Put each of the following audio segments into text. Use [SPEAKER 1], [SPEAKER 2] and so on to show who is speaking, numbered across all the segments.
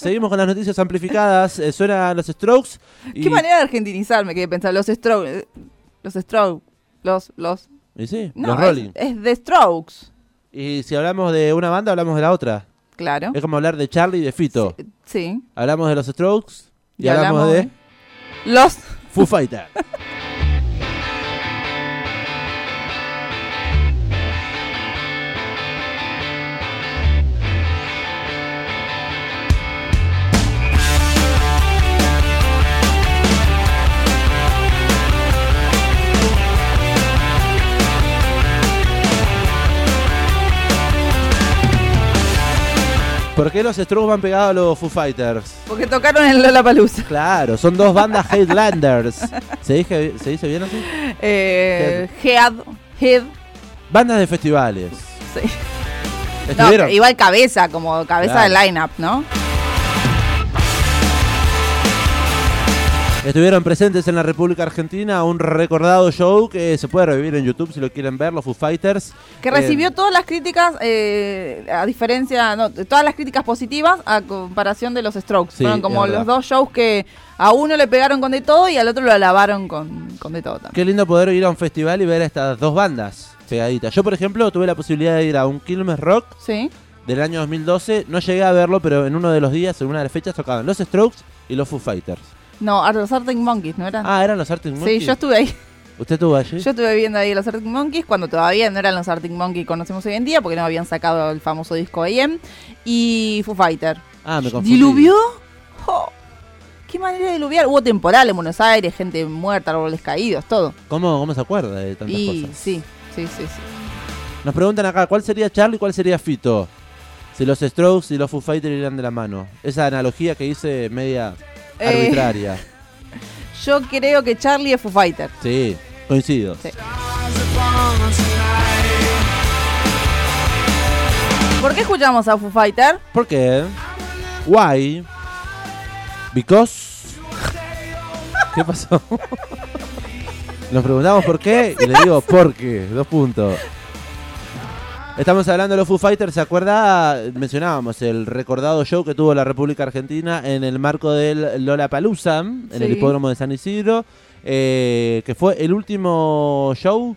[SPEAKER 1] Seguimos con las noticias amplificadas. Eh, suenan los Strokes. Y,
[SPEAKER 2] Qué manera de argentinizarme que pensar. Los Strokes. Los Strokes. Los. los
[SPEAKER 1] y sí,
[SPEAKER 2] no,
[SPEAKER 1] los Rolling.
[SPEAKER 2] Es, es The Strokes.
[SPEAKER 1] Y si hablamos de una banda, hablamos de la otra.
[SPEAKER 2] Claro.
[SPEAKER 1] Es como hablar de Charlie y de Fito.
[SPEAKER 2] Sí.
[SPEAKER 1] Hablamos de los Strokes y,
[SPEAKER 2] Y
[SPEAKER 1] hablamos,
[SPEAKER 2] hablamos
[SPEAKER 1] de
[SPEAKER 2] Los.
[SPEAKER 1] Foo Fighters. ¿Por qué los Strokes van pegados a los Foo Fighters?
[SPEAKER 2] Porque tocaron en Lollapalooza.
[SPEAKER 1] Claro, son dos bandas Headlanders. ¿Se, dije- ¿Se dice bien así?
[SPEAKER 2] Eh, Head. Head.
[SPEAKER 1] Bandas de festivales.
[SPEAKER 2] Sí. No, igual cabeza, como cabeza
[SPEAKER 1] Claro.
[SPEAKER 2] del line-up, ¿no?
[SPEAKER 1] Estuvieron presentes en la República Argentina un recordado show que se puede revivir en YouTube si lo quieren ver, los Foo Fighters.
[SPEAKER 2] Que
[SPEAKER 1] Eh,
[SPEAKER 2] recibió todas las críticas, eh, a diferencia, no, todas las críticas positivas a comparación de los Strokes.
[SPEAKER 1] Sí,
[SPEAKER 2] Fueron como los dos shows que a uno le pegaron con de todo y al otro lo alabaron con, con de todo también.
[SPEAKER 1] Qué lindo poder ir a un festival y ver a estas dos bandas pegaditas. Yo, por ejemplo, tuve la posibilidad de ir a un Quilmes Rock
[SPEAKER 2] Sí.
[SPEAKER 1] del año 2012. No llegué a verlo, pero en uno de los días, en una de las fechas, tocaban los Strokes y los Foo Fighters.
[SPEAKER 2] No, a los Arctic Monkeys, ¿no era?
[SPEAKER 1] Ah, eran los Arctic
[SPEAKER 2] sí,
[SPEAKER 1] Monkeys.
[SPEAKER 2] yo estuve ahí.
[SPEAKER 1] ¿Usted estuvo allí?
[SPEAKER 2] Yo estuve viendo ahí los Arctic Monkeys cuando todavía no eran los Arctic Monkeys que conocemos hoy en día porque no habían sacado el famoso disco AM. Y Foo Fighter.
[SPEAKER 1] Ah, me confundí.
[SPEAKER 2] ¿Diluvió? ¿Qué manera de diluviar? Hubo temporal en Buenos Aires, gente muerta, árboles caídos, todo.
[SPEAKER 1] ¿Cómo, ¿Cómo se acuerda de tantas
[SPEAKER 2] Y
[SPEAKER 1] cosas?
[SPEAKER 2] sí, sí, sí, sí.
[SPEAKER 1] Nos preguntan acá, ¿cuál sería Charlie y cuál sería Fito? Si los Strokes y los Foo Fighters irían de la mano. Esa analogía que hice media. Arbitraria.
[SPEAKER 2] Yo creo que Charlie es Foo Fighter.
[SPEAKER 1] Sí, coincido.
[SPEAKER 2] Sí. ¿Por qué escuchamos a Foo Fighter?
[SPEAKER 1] ¿Por qué? Why? Because. ¿Qué pasó? Nos preguntamos por qué y le digo por qué. Dos puntos. Estamos hablando de los Foo Fighters, ¿se acuerda? Mencionábamos el recordado show que tuvo la República Argentina en el marco del Lollapalooza, en el hipódromo de San Isidro, eh, que fue el último show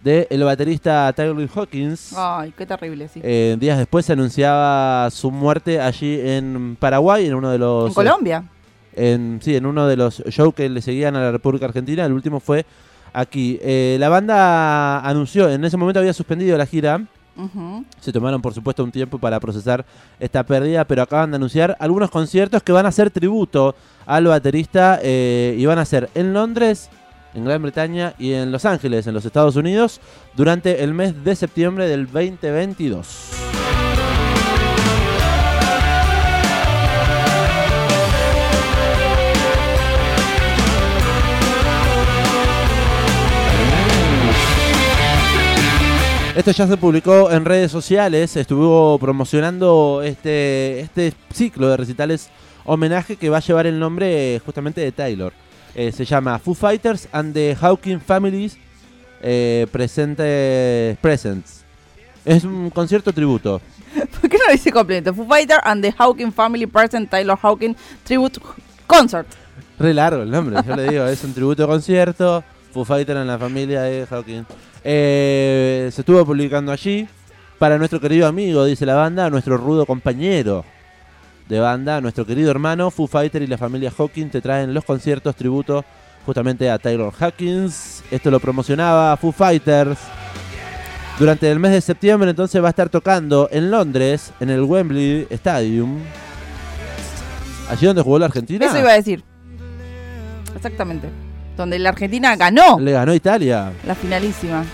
[SPEAKER 1] del baterista Taylor Hawkins.
[SPEAKER 2] Ay, qué terrible, sí.
[SPEAKER 1] Eh, días después se anunciaba su muerte allí en Paraguay, en uno de los...
[SPEAKER 2] en Colombia.
[SPEAKER 1] en- sí, en uno de los shows que le seguían a la República Argentina. El último fue aquí. Eh, la banda anunció, en ese momento había suspendido la gira. Se tomaron, por supuesto, un tiempo para procesar esta pérdida, pero acaban de anunciar algunos conciertos que van a ser tributo al baterista eh, y van a ser en Londres, en Gran Bretaña y en Los Ángeles, en los Estados Unidos, durante el mes de septiembre del 2022. Esto ya se publicó en redes sociales, estuvo promocionando este, este ciclo de recitales homenaje que va a llevar el nombre eh, justamente de Taylor. Eh, se llama Foo Fighters and the Hawking Families eh, presente, Presents. Es un concierto tributo.
[SPEAKER 2] ¿Por qué no lo dice completo? Foo Fighter and the Hawking Family Present Taylor Hawking Tribute Concert.
[SPEAKER 1] Re largo el nombre, yo le digo, es un tributo concierto. Foo Fighter en la familia de Hawking. Eh, se estuvo publicando allí. Para nuestro querido amigo, dice la banda, nuestro rudo compañero de banda, nuestro querido hermano, Foo Fighter y la familia Hawking te traen los conciertos tributo justamente a Taylor Hawkins. Esto lo promocionaba Foo Fighters. Durante el mes de septiembre entonces va a estar tocando en Londres, en el Wembley Stadium. Allí donde jugó la Argentina.
[SPEAKER 2] Eso iba a decir. Exactamente. Donde la Argentina ganó
[SPEAKER 1] Le ganó Italia.
[SPEAKER 2] la finalísima.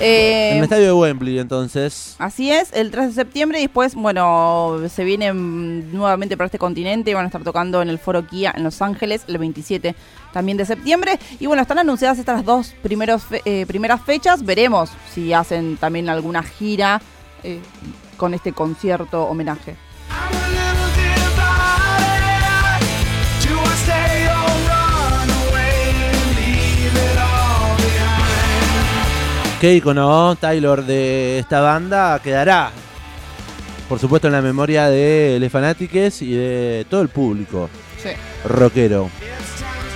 [SPEAKER 2] Eh,
[SPEAKER 1] en el estadio de Wembley, entonces.
[SPEAKER 2] Así es, el 3 de septiembre y después, bueno, se vienen nuevamente para este continente y van a estar tocando en el Foro Kia en Los Ángeles el 27 también de septiembre. Y bueno, están anunciadas estas dos primeros fe- eh, primeras fechas. Veremos si hacen también alguna gira eh, con este concierto homenaje.
[SPEAKER 1] Qué icono Taylor de esta banda quedará por supuesto en la memoria de los fanáticos y de todo el público
[SPEAKER 2] Sí.
[SPEAKER 1] rockero.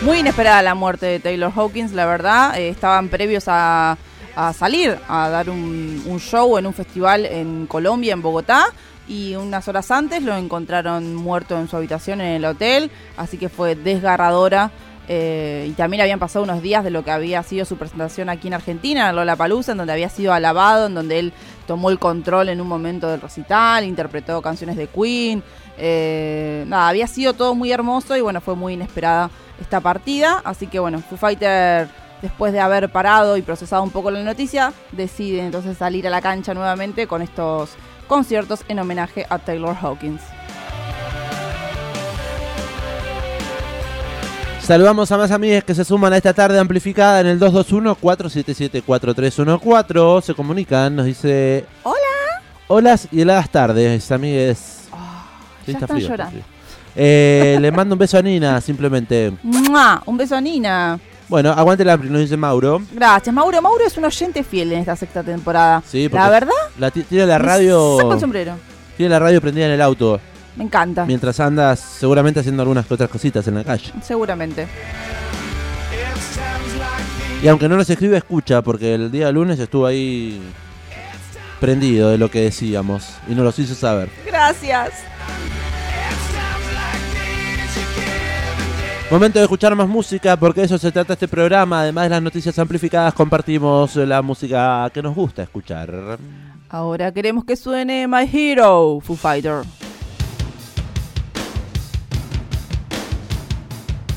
[SPEAKER 2] Muy inesperada la muerte de Taylor Hawkins, la verdad. Eh, estaban previos a, a salir a dar un, un show en un festival en Colombia, en Bogotá. Y unas horas antes lo encontraron muerto en su habitación en el hotel. Así que fue desgarradora. Eh, y también habían pasado unos días de lo que había sido su presentación aquí en Argentina, en Lollapalooza, en donde había sido alabado, en donde él tomó el control en un momento del recital, interpretó canciones de Queen. Eh, nada, había sido todo muy hermoso y bueno, fue muy inesperada esta partida. Así que bueno, Foo Fighter, después de haber parado y procesado un poco la noticia, decide entonces salir a la cancha nuevamente con estos conciertos en homenaje a Taylor Hawkins.
[SPEAKER 1] Saludamos a más amigos que se suman a esta tarde amplificada en el 221-477-4314. Se comunican, nos dice...
[SPEAKER 2] Hola.
[SPEAKER 1] Holas y heladas tardes, amigues. Sí,
[SPEAKER 2] ya
[SPEAKER 1] está
[SPEAKER 2] están
[SPEAKER 1] frío,
[SPEAKER 2] llorando.
[SPEAKER 1] Eh, le mando un beso a Nina, simplemente.
[SPEAKER 2] ¡Mua! Un beso a Nina.
[SPEAKER 1] Bueno, aguante el ampli, nos dice Mauro.
[SPEAKER 2] Gracias, Mauro. Mauro es un oyente fiel en esta sexta temporada.
[SPEAKER 1] Sí,
[SPEAKER 2] la verdad,
[SPEAKER 1] La ti- tiene la radio.
[SPEAKER 2] saco el sombrero.
[SPEAKER 1] Tiene la radio prendida en el auto.
[SPEAKER 2] Me encanta.
[SPEAKER 1] Mientras andas seguramente haciendo algunas otras cositas en la calle.
[SPEAKER 2] Seguramente.
[SPEAKER 1] Y aunque no nos escribe, escucha, porque el día lunes estuvo ahí prendido de lo que decíamos y nos los hizo saber.
[SPEAKER 2] Gracias.
[SPEAKER 1] Momento de escuchar más música, porque de eso se trata este programa. Además de las noticias amplificadas, compartimos la música que nos gusta escuchar.
[SPEAKER 2] Ahora queremos que suene My Hero, Foo Fighter.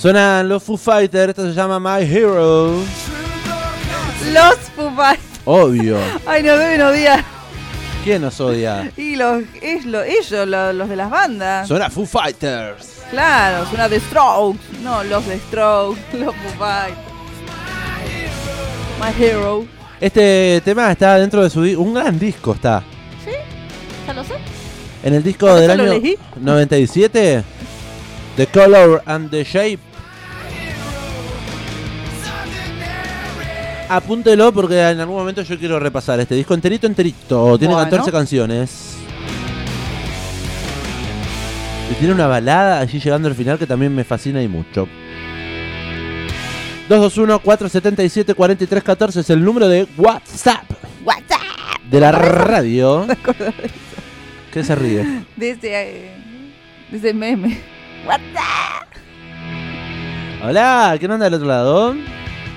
[SPEAKER 1] Suenan los Foo Fighters, esto se llama My Hero.
[SPEAKER 2] Los Foo Fighters.
[SPEAKER 1] Obvio.
[SPEAKER 2] Ay, nos deben odiar.
[SPEAKER 1] ¿Quién nos odia?
[SPEAKER 2] Y los, es lo- ellos, lo- los de las bandas.
[SPEAKER 1] Suena Foo Fighters.
[SPEAKER 2] Claro, suena The Strokes. No, los The Strokes, los Foo Fighters. My Hero.
[SPEAKER 1] Este tema está dentro de su un gran disco está.
[SPEAKER 2] ¿Ya lo sé?
[SPEAKER 1] En el disco
[SPEAKER 2] ¿Por
[SPEAKER 1] del año
[SPEAKER 2] elegí?
[SPEAKER 1] 97, The Color and the Shape. Apúntelo porque en algún momento yo quiero repasar este disco enterito, enterito. Tiene
[SPEAKER 2] Bueno.
[SPEAKER 1] 14 canciones. Y tiene una balada allí llegando al final que también me fascina y mucho. 221-477-4314 es el número de WhatsApp
[SPEAKER 2] WhatsApp.
[SPEAKER 1] de la radio. ¿Qué se ríe?
[SPEAKER 2] De ese, eh, de ese meme. WhatsApp.
[SPEAKER 1] Hola, ¿quién anda del otro lado?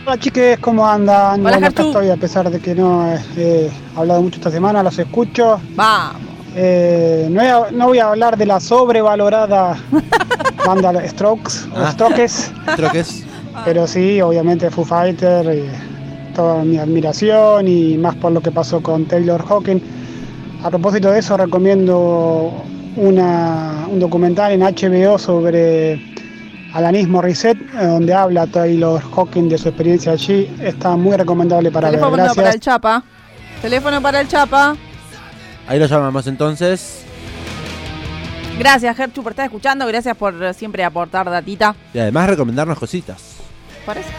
[SPEAKER 3] Hola chiques, ¿cómo andan?
[SPEAKER 2] Hola,
[SPEAKER 3] bueno, acá estoy, a pesar de que no eh, he hablado mucho esta semana, los escucho.
[SPEAKER 2] Vamos.
[SPEAKER 3] Eh, no, voy a, no voy a hablar de la sobrevalorada banda Strokes,
[SPEAKER 1] Ah.
[SPEAKER 3] Strokes,
[SPEAKER 1] Creo que es.
[SPEAKER 3] pero sí, obviamente Foo Fighter, eh, toda mi admiración y más por lo que pasó con Taylor Hawkins. A propósito de eso, recomiendo una- un documental en HBO sobre Alanis Morissette, donde habla Taylor Hawkins de su experiencia allí. Está muy recomendable para ver.
[SPEAKER 2] Teléfono para el
[SPEAKER 3] Gracias.
[SPEAKER 2] Chapa. Teléfono para el Chapa.
[SPEAKER 1] Ahí lo llamamos entonces.
[SPEAKER 2] Gracias, Gerchu, por estar escuchando. Gracias por siempre aportar datita.
[SPEAKER 1] Y además recomendarnos cositas.
[SPEAKER 2] ¿Parece?